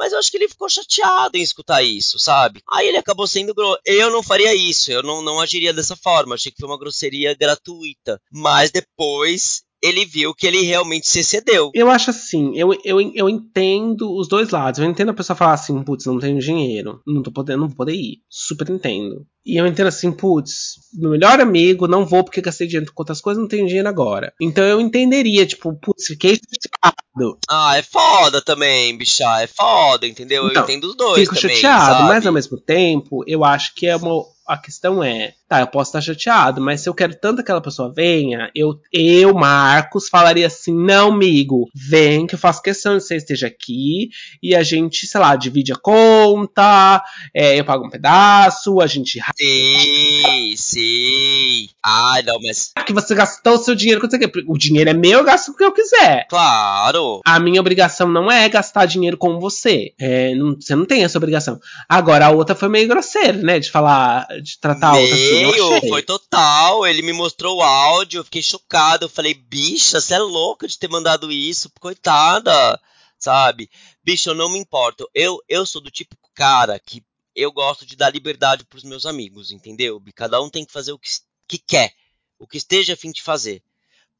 Mas eu acho que ele ficou chateado em escutar isso, sabe? Aí ele acabou sendo grosso. Eu não faria isso, eu não, não agiria dessa forma. Achei que foi uma grosseria gratuita. Mas depois ele viu que ele realmente se excedeu. Eu acho assim, eu, eu, eu entendo os dois lados. Eu entendo a pessoa falar assim, putz, não tenho dinheiro, não tô podendo, não vou poder ir. Super entendo. E eu entendo assim, putz, meu melhor amigo, não vou porque gastei dinheiro com outras coisas, não tenho dinheiro agora. Então eu entenderia, tipo, putz, fiquei chateado. Ah, é foda também, bicha. É foda, entendeu? Então, eu entendo os dois Fico também, chateado, sabe? mas ao mesmo tempo, eu acho que é uma. A questão é, tá, eu posso estar chateado, mas se eu quero tanto que aquela pessoa venha, eu, eu, Marcos, falaria assim: não, amigo, vem que eu faço questão de você esteja aqui e a gente, sei lá, divide a conta, é, eu pago um pedaço, a gente Sim, sim. Ai, não, mas. que você gastou o seu dinheiro quando você. O dinheiro é meu, eu gasto o que eu quiser. Claro. A minha obrigação não é gastar dinheiro com você. É, não- você não tem essa obrigação. Agora, a outra foi meio grosseira, né? De falar, de tratar outra assim. Eu Meio, achei. foi total. Ele me mostrou o áudio, eu fiquei chocado. Eu falei, bicha, você é louca de ter mandado isso, coitada, sabe? Bicho, eu não me importo. Eu, eu sou do tipo cara que eu gosto de dar liberdade pros meus amigos, entendeu? Cada um tem que fazer o que, que quer, o que esteja a fim de fazer.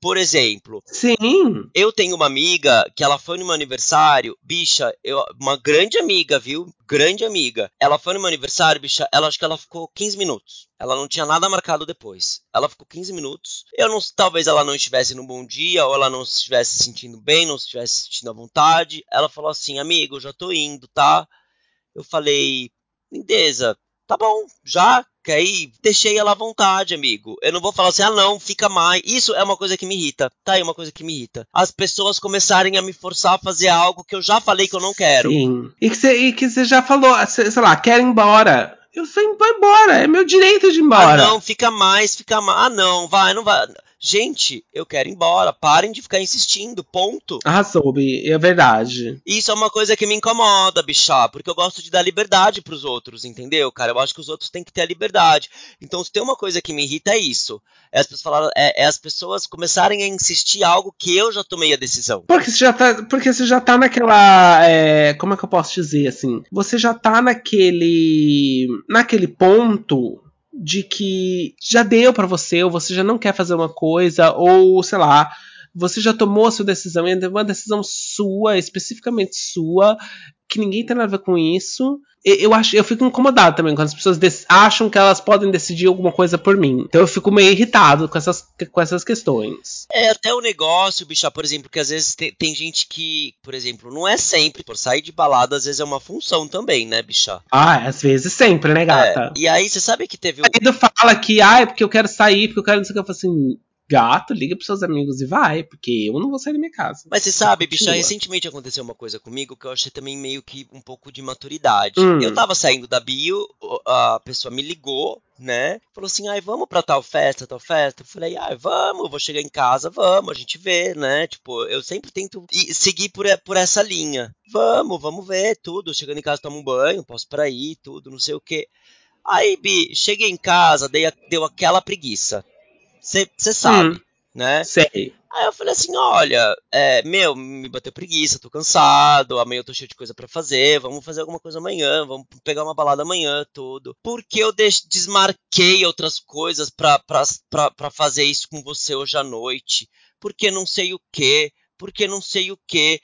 Por exemplo, Sim. eu tenho uma amiga que ela foi no meu aniversário, bicha, eu, uma grande amiga, viu? Grande amiga. Ela foi no meu aniversário, bicha, ela acho que ela ficou 15 minutos. Ela não tinha nada marcado depois. Ela ficou 15 minutos. Eu não, talvez ela não estivesse num bom dia, ou ela não estivesse se sentindo bem, não estivesse se sentindo à vontade. Ela falou assim, amigo, eu já tô indo, tá? Eu falei, lindeza, tá bom, já, que aí deixei ela à vontade, amigo. Eu não vou falar assim, ah não, fica mais. Isso é uma coisa que me irrita. Tá aí uma coisa que me irrita. As pessoas começarem a me forçar a fazer algo que eu já falei que eu não quero. Sim. E que você, já falou, sei sei lá, quer ir embora. Eu falei, vai embora, é meu direito de ir Ah embora. não, fica mais, fica mais. Ah não, vai, não vai. Gente, eu quero ir embora. Parem de ficar insistindo, ponto. Arrasou, Bi, é verdade. Isso é uma coisa que me incomoda, bichá, porque eu gosto de dar liberdade pros outros, entendeu, cara? Eu acho que os outros têm que ter a liberdade. Então, se tem uma coisa que me irrita, é isso. É as pessoas, é- é as pessoas começarem a insistir algo que eu já tomei a decisão. Porque você já tá, porque você já tá naquela. é, como é que eu posso dizer assim? Você já tá naquele. naquele ponto de que já deu pra você, ou você já não quer fazer uma coisa, ou sei lá. Você já tomou a sua decisão, e é uma decisão sua, especificamente sua, que ninguém tem nada a ver com isso. Eu acho, eu fico incomodado também quando as pessoas acham que elas podem decidir alguma coisa por mim. Então eu fico meio irritado com essas, com essas questões. É até o negócio, bichá, por exemplo, que às vezes tem, tem gente que, por exemplo, não é sempre, por sair de balada, às vezes é uma função também, né, bichá? Ah, às vezes sempre, né, gata? É, e aí, você sabe que teve um. O marido fala que, ah, é porque eu quero sair, porque eu quero não sei o que. Eu falo assim, gato, liga pros seus amigos e vai, porque eu não vou sair da minha casa. Mas você sabe, bicha, Continua. recentemente aconteceu uma coisa comigo que eu achei também meio que um pouco de maturidade. Hum. Eu tava saindo da bio, a pessoa me ligou, né? Falou assim, ai, vamos pra tal festa, tal festa. Eu falei, ai, vamos, vou chegar em casa, vamos, a gente vê, né? Tipo, eu sempre tento ir- seguir por, e- por essa linha. Vamos, vamos ver tudo. Chegando em casa, tomo um banho, posso pra ir, tudo, não sei o quê. Aí, Bi, cheguei em casa, dei deu aquela preguiça. Você sabe, Hum. né? Sei. Aí eu falei assim, olha, é, meu, me bateu preguiça, tô cansado, amanhã eu tô cheio de coisa pra fazer, vamos fazer alguma coisa amanhã, vamos pegar uma balada amanhã, tudo. Porque eu desmarquei outras coisas pra, pra, pra, pra fazer isso com você hoje à noite? Porque não sei o que, porque não sei o que.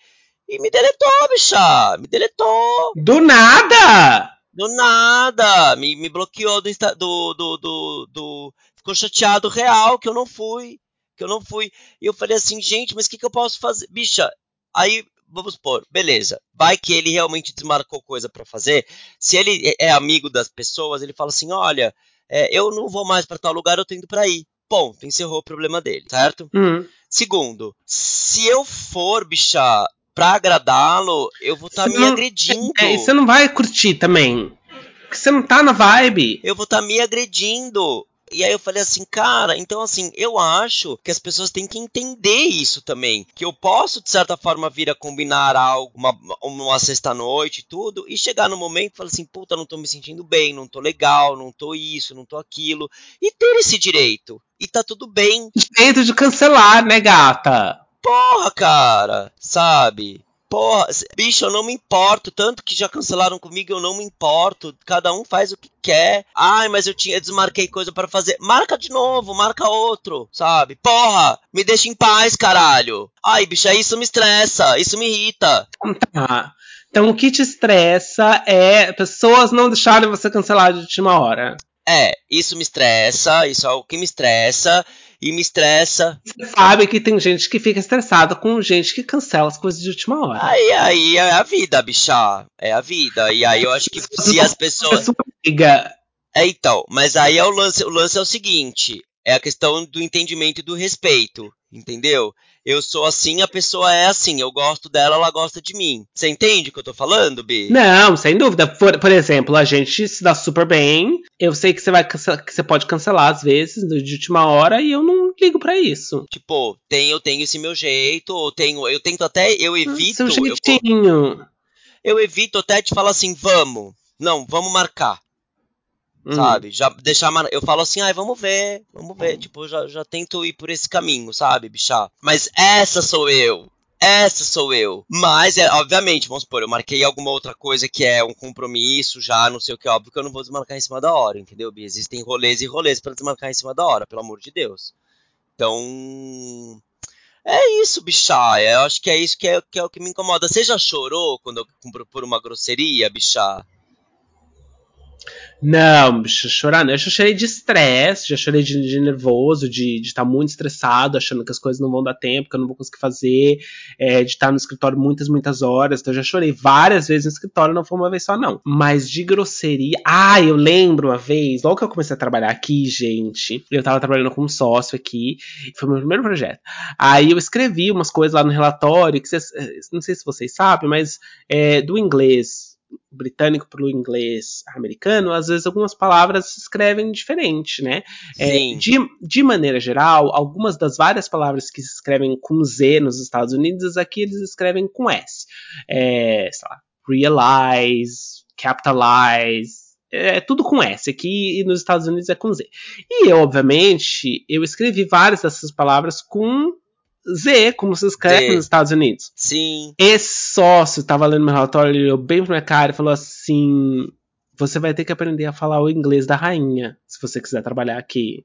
E me deletou, bicha, me deletou. Do nada! Do nada, me, me bloqueou do, do, do, do, do- Ficou chateado real que eu não fui. Que eu não fui. E eu falei assim, gente, mas o que, que eu posso fazer? Bicha, aí, vamos supor, beleza. Vai que ele realmente desmarcou coisa pra fazer. Se ele é amigo das pessoas, ele fala assim: olha, é, eu não vou mais pra tal lugar, eu tô indo pra aí. Ponto, encerrou o problema dele, certo? Hum. Segundo, se eu for, bicha, pra agradá-lo, eu vou estar Você me não- agredindo. É, e você não vai curtir também. Porque você não tá na vibe. eu vou estar me agredindo. E aí eu falei assim, cara, então assim, eu acho que as pessoas têm que entender isso também. Que eu posso, de certa forma, vir a combinar algo, uma, uma sexta-noite e tudo, e chegar no momento e falar assim, puta, não tô me sentindo bem, não tô legal, não tô isso, não tô aquilo. E ter esse direito. E tá tudo bem. Jeito de cancelar, né, gata? Porra, cara, sabe? Porra, bicho, eu não me importo. Tanto que já cancelaram comigo, eu não me importo. Cada um faz o que quer. Ai, mas eu tinha desmarquei coisa pra fazer. Marca de novo, marca outro, sabe? Porra, me deixa em paz, caralho. Ai, bicha, isso me estressa, isso me irrita. Então tá. Então o que te estressa é pessoas não deixarem você cancelar de última hora. É, isso me estressa, isso é o que me estressa. E me estressa. Você sabe que tem gente que fica estressada com gente que cancela as coisas de última hora. Aí, aí é a vida, bicha. É a vida. E aí eu acho que (laughs) se as pessoas. É sua amiga. É, então, mas aí é o lance, o lance é o seguinte, é a questão do entendimento e do respeito, entendeu? Eu sou assim, a pessoa é assim, eu gosto dela, ela gosta de mim. Você entende o que eu tô falando, Bi? Não, sem dúvida. Por, por exemplo, a gente se dá super bem. Eu sei que você vai que você pode cancelar às vezes de última hora e eu não ligo pra isso. Tipo, tem, eu tenho esse meu jeito, eu tenho, eu tento até, eu evito, Seu eu, jeitinho. eu evito até de falar assim, vamos, não, vamos marcar, Hum. sabe? Já deixar, eu falo assim, ai, vamos ver, vamos ver, tipo, eu já, já tento ir por esse caminho, sabe, bichá? Mas essa sou eu. essa sou eu. Mas, é, obviamente, vamos supor, eu marquei alguma outra coisa que é um compromisso já, não sei o que, óbvio que eu não vou desmarcar em cima da hora, entendeu, Bia? Existem rolês e rolês para desmarcar em cima da hora, pelo amor de Deus. Então. É isso, bichá. Eu acho que é isso que é, que é o que me incomoda. Você já chorou quando eu por uma grosseria, bichá? Não, chorar não. Eu já chorei de estresse, já chorei de, de nervoso, de estar tá muito estressado, achando que as coisas não vão dar tempo, que eu não vou conseguir fazer, é, de estar no escritório muitas, muitas horas. Então eu já chorei várias vezes no escritório, não foi uma vez só, não. Mas de grosseria. Ah, eu lembro uma vez, logo que eu comecei a trabalhar aqui, gente, eu tava trabalhando com um sócio aqui, foi meu primeiro projeto. Aí eu escrevi umas coisas lá no relatório, que vocês, não sei se vocês sabem, mas é, do inglês britânico para o inglês americano, às vezes algumas palavras se escrevem diferente, né? É, de, de maneira geral, algumas das várias palavras que se escrevem com Z nos Estados Unidos, aqui eles escrevem com S. É, sei lá, realize, capitalize, é tudo com S. Aqui nos Estados Unidos é com Z. E eu, obviamente, eu escrevi várias dessas palavras com Z, como se escreve nos Estados Unidos. Sim. Esse sócio tava lendo meu relatório, ele olhou bem pra minha cara e falou assim: Você vai ter que aprender a falar o inglês da rainha, se você quiser trabalhar aqui.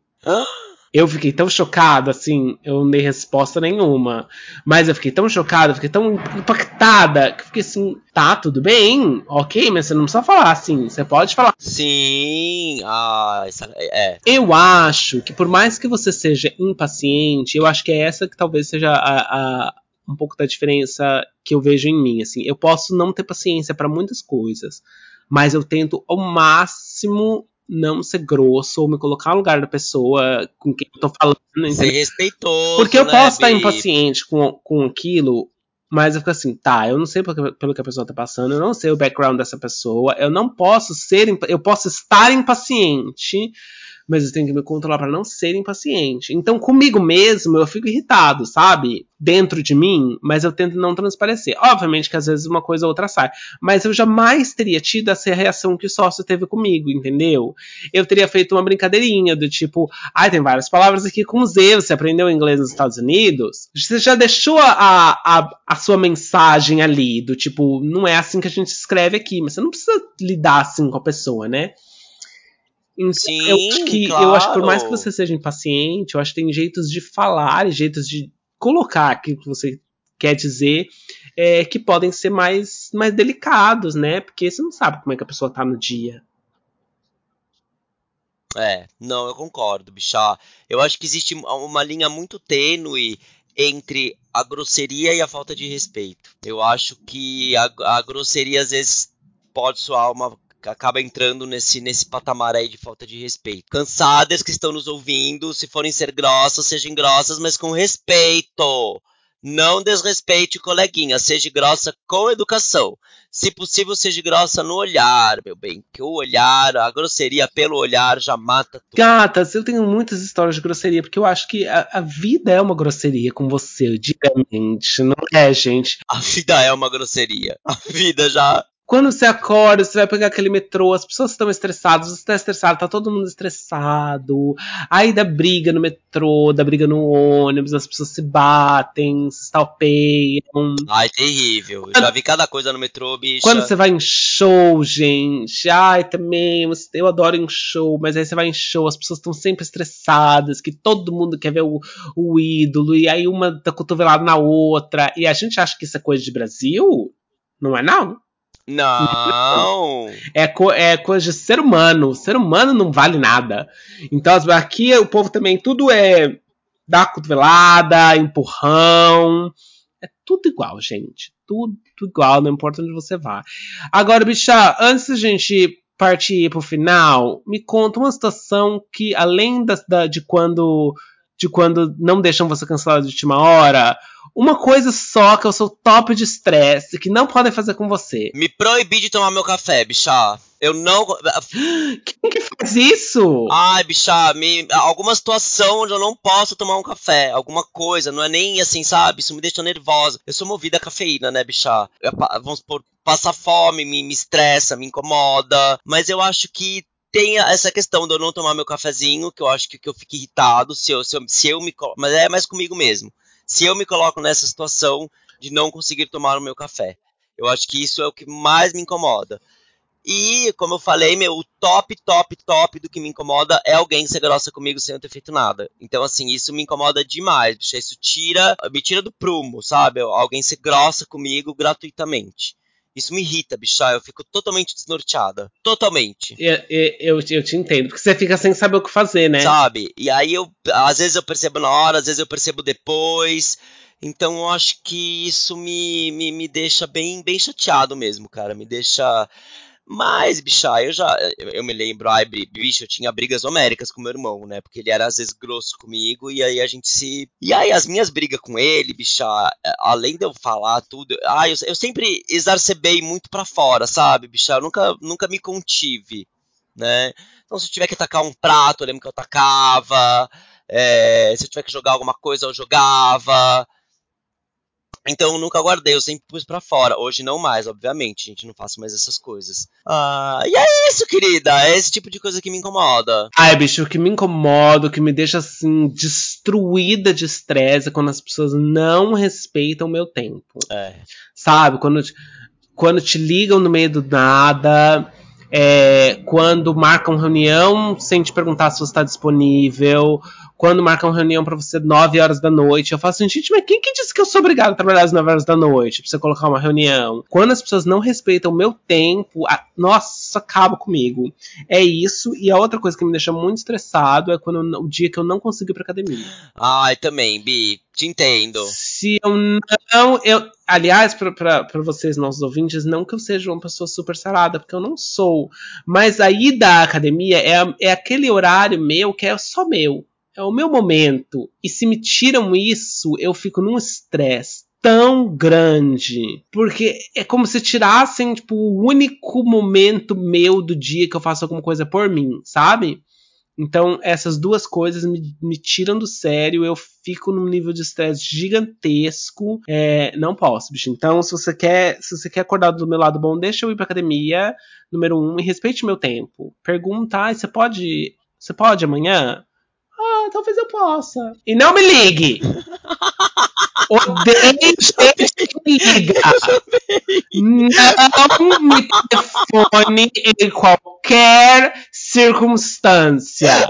Eu fiquei tão chocado, assim, eu não dei resposta nenhuma. Mas eu fiquei tão chocada, fiquei tão impactada, que fiquei assim, tá, tudo bem, ok, mas você não precisa falar assim, você pode falar. Sim, ah, essa, é. Eu acho que por mais que você seja impaciente, eu acho que é essa que talvez seja a, a um pouco da diferença que eu vejo em mim, assim. Eu posso não ter paciência para muitas coisas, mas eu tento ao máximo não ser grosso ou me colocar no lugar da pessoa com quem eu tô falando. Entendeu? Ser respeitoso. Porque eu né, posso estar impaciente com, com aquilo, mas eu fico assim, tá, eu não sei pelo, pelo que a pessoa tá passando, eu não sei o background dessa pessoa, eu não posso ser, eu posso estar impaciente, mas eu tenho que me controlar para não ser impaciente. Então, comigo mesmo, eu fico irritado, sabe? Dentro de mim, mas eu tento não transparecer. Obviamente que às vezes uma coisa ou outra sai, mas eu jamais teria tido essa reação que o sócio teve comigo, entendeu? Eu teria feito uma brincadeirinha do tipo, ai, ah, tem várias palavras aqui com Z, você aprendeu inglês nos Estados Unidos? Você já deixou a, a, a sua mensagem ali, do tipo, não é assim que a gente escreve aqui, mas você não precisa lidar assim com a pessoa, né? Então, Sim, eu acho que claro. eu acho que por mais que você seja impaciente, eu acho que tem jeitos de falar e jeitos de colocar aquilo que você quer dizer é, que podem ser mais, mais delicados, né? Porque você não sabe como é que a pessoa tá no dia. É, não, eu concordo, bichá. Eu acho que existe uma linha muito tênue entre a grosseria e a falta de respeito. Eu acho que a, a grosseria às vezes pode soar uma acaba entrando nesse, nesse patamar aí de falta de respeito. Cansadas que estão nos ouvindo, se forem ser grossas, sejam grossas, mas com respeito. Não desrespeite coleguinha, seja grossa com educação. Se possível, seja grossa no olhar, meu bem. Que o olhar, a grosseria pelo olhar já mata tudo. Gatas, eu tenho muitas histórias de grosseria, porque eu acho que a, a vida é uma grosseria com você, diariamente, não é, gente? A vida é uma grosseria. A vida já quando você acorda, você vai pegar aquele metrô, as pessoas estão estressadas, você está estressado, tá todo mundo estressado. Aí dá briga no metrô, dá briga no ônibus, as pessoas se batem, se stalpeiam. Ai, terrível. Já vi cada coisa no metrô, bicho. Quando você vai em show, gente. Ai, também, eu adoro em show, mas aí você vai em show, as pessoas estão sempre estressadas, que todo mundo quer ver o, o ídolo, e aí uma tá cotovelada na outra. E a gente acha que isso é coisa de Brasil? Não é não. Não. É, co é coisa de ser humano. Ser humano não vale nada. Então, aqui o povo também, tudo é dar cotovelada, empurrão. É tudo igual, gente. Tudo, tudo igual, não importa onde você vá. Agora, bicha, antes da gente partir pro final, me conta uma situação que, além da, da de quando de quando não deixam você cancelar de última hora, uma coisa só que é o seu top de estresse que não podem fazer com você. Me proibir de tomar meu café, bichá. Eu não. Quem que faz isso? Ai, bichá, me... alguma situação onde eu não posso tomar um café, alguma coisa, não é nem assim, sabe? Isso me deixa nervosa. Eu sou movida a cafeína, né, bichá? Eu, vamos por passar fome, me, me estressa, me incomoda. Mas eu acho que tem essa questão de eu não tomar meu cafezinho, que eu acho que, que eu fico irritado se eu, se eu, se eu me. Mas é mais comigo mesmo. Se eu me coloco nessa situação, de não conseguir tomar o meu café. Eu acho que isso é o que mais me incomoda. E, como eu falei, meu, o top, top, top do que me incomoda é alguém ser grossa comigo sem eu ter feito nada. Então, assim, isso me incomoda demais, bicho. Isso tira, me tira do prumo, sabe? Alguém ser grossa comigo gratuitamente. Isso me irrita, bicha. Eu fico totalmente desnorteada. Totalmente. Eu, eu, eu, te entendo. Porque você fica sem saber o que fazer, né? Sabe? E aí eu. Às vezes eu percebo na hora, às vezes eu percebo depois. Então eu acho que isso me, me, me deixa bem, bem chateado mesmo, cara. Me deixa. Mas, bicha, eu já. Eu me lembro, ai, bicho, eu tinha brigas homéricas com meu irmão, né? Porque ele era às vezes grosso comigo e aí a gente se. E aí as minhas brigas com ele, bicha, além de eu falar tudo. Ai, eu, eu sempre exacerbei muito para fora, sabe, bicha? Eu nunca, nunca me contive, né? Então se eu tiver que atacar um prato, eu lembro que eu atacava. É, se eu tiver que jogar alguma coisa, eu jogava. Então eu nunca guardei, eu sempre pus para fora. Hoje não mais, obviamente, gente, não faço mais essas coisas. Ah, e é isso, querida. É esse tipo de coisa que me incomoda. Ai, bicho, o que me incomoda, o que me deixa assim destruída de estresse é quando as pessoas não respeitam o meu tempo. É. Sabe? Quando, quando te ligam no meio do nada. É, quando marcam reunião sem te perguntar se você está disponível, quando marcam reunião para você 9 horas da noite. Eu falo assim, gente, mas quem que disse que eu sou obrigado a trabalhar às 9 horas da noite pra você colocar uma reunião? Quando as pessoas não respeitam o meu tempo, a... nossa, acaba comigo. É isso. E a outra coisa que me deixa muito estressado é quando eu, o dia que eu não consigo ir pra academia. Ai, também, Bi. Te entendo. Se eu não. Eu, aliás, para vocês, nossos ouvintes, não que eu seja uma pessoa super sarada, porque eu não sou. Mas a ida à academia é, é aquele horário meu que é só meu é o meu momento. E se me tiram isso, eu fico num estresse tão grande. Porque é como se tirassem, tipo, o único momento meu do dia que eu faço alguma coisa por mim, sabe? Então, essas duas coisas me, me tiram do sério, eu fico num nível de estresse gigantesco. É, não posso, bicho. Então, se você quer, se você quer acordar do meu lado bom, deixa eu ir pra academia, número um, e respeite meu tempo. Pergunta, ah, você pode. Você pode amanhã? Ah, talvez eu possa. E não me ligue! (laughs) Odeio gente que me liga. Não me telefone em qualquer circunstância.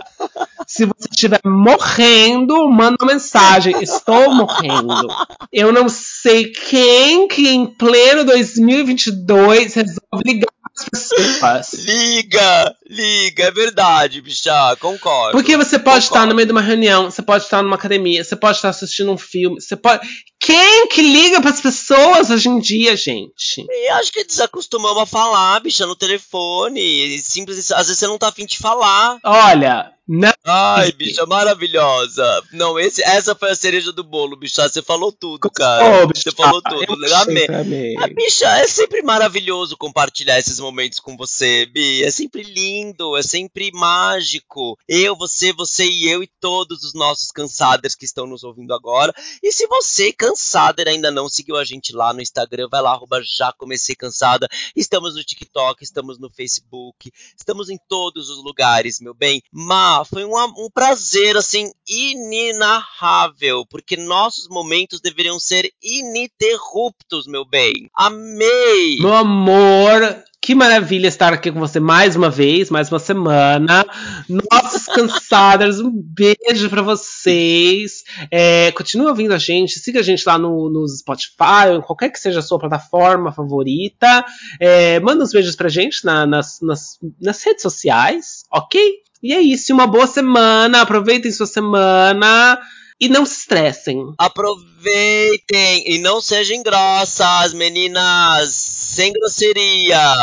Se você estiver morrendo, manda uma mensagem. Estou morrendo. Eu não sei quem que em pleno 2022 resolve ligar pessoas. Liga, liga, é verdade, bicha, concordo. Porque você pode concordo. estar no meio de uma reunião, você pode estar numa academia, você pode estar assistindo um filme, você pode. Quem que liga para as pessoas hoje em dia, gente? E acho que desacostumamos a falar, bicha, no telefone. Simples, às vezes você não tá afim de falar. Olha, não. Ai, bicha, maravilhosa. Não, esse, essa foi a cereja do bolo, bicha. Você falou tudo, cara. Oh, bicha, você falou tudo. Eu amei. amei. A bicha, é sempre maravilhoso compartilhar esses momentos com você, Bi. É sempre lindo, é sempre mágico. Eu, você, você e eu e todos os nossos cansaders que estão nos ouvindo agora. E se você, cansader, ainda não seguiu a gente lá no Instagram, vai lá, arroba já comecei cansada. Estamos no TikTok, estamos no Facebook, estamos em todos os lugares, meu bem. Mas foi um, um prazer, assim, inenarrável, porque nossos momentos deveriam ser ininterruptos, meu bem. Amei! Meu amor, que maravilha estar aqui com você mais uma vez, mais uma semana. Nossas (laughs) cansadas, um beijo para vocês. É, continue ouvindo a gente, siga a gente lá no, no Spotify, qualquer que seja a sua plataforma favorita. É, manda uns beijos pra gente na, nas, nas, nas redes sociais, ok? E é isso, uma boa semana. Aproveitem sua semana. E não se estressem. Aproveitem e não sejam grossas, meninas. Sem grosseria.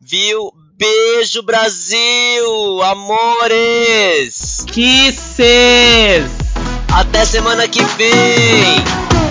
Viu? Beijo, Brasil! Amores! Kisses! Até semana que vem!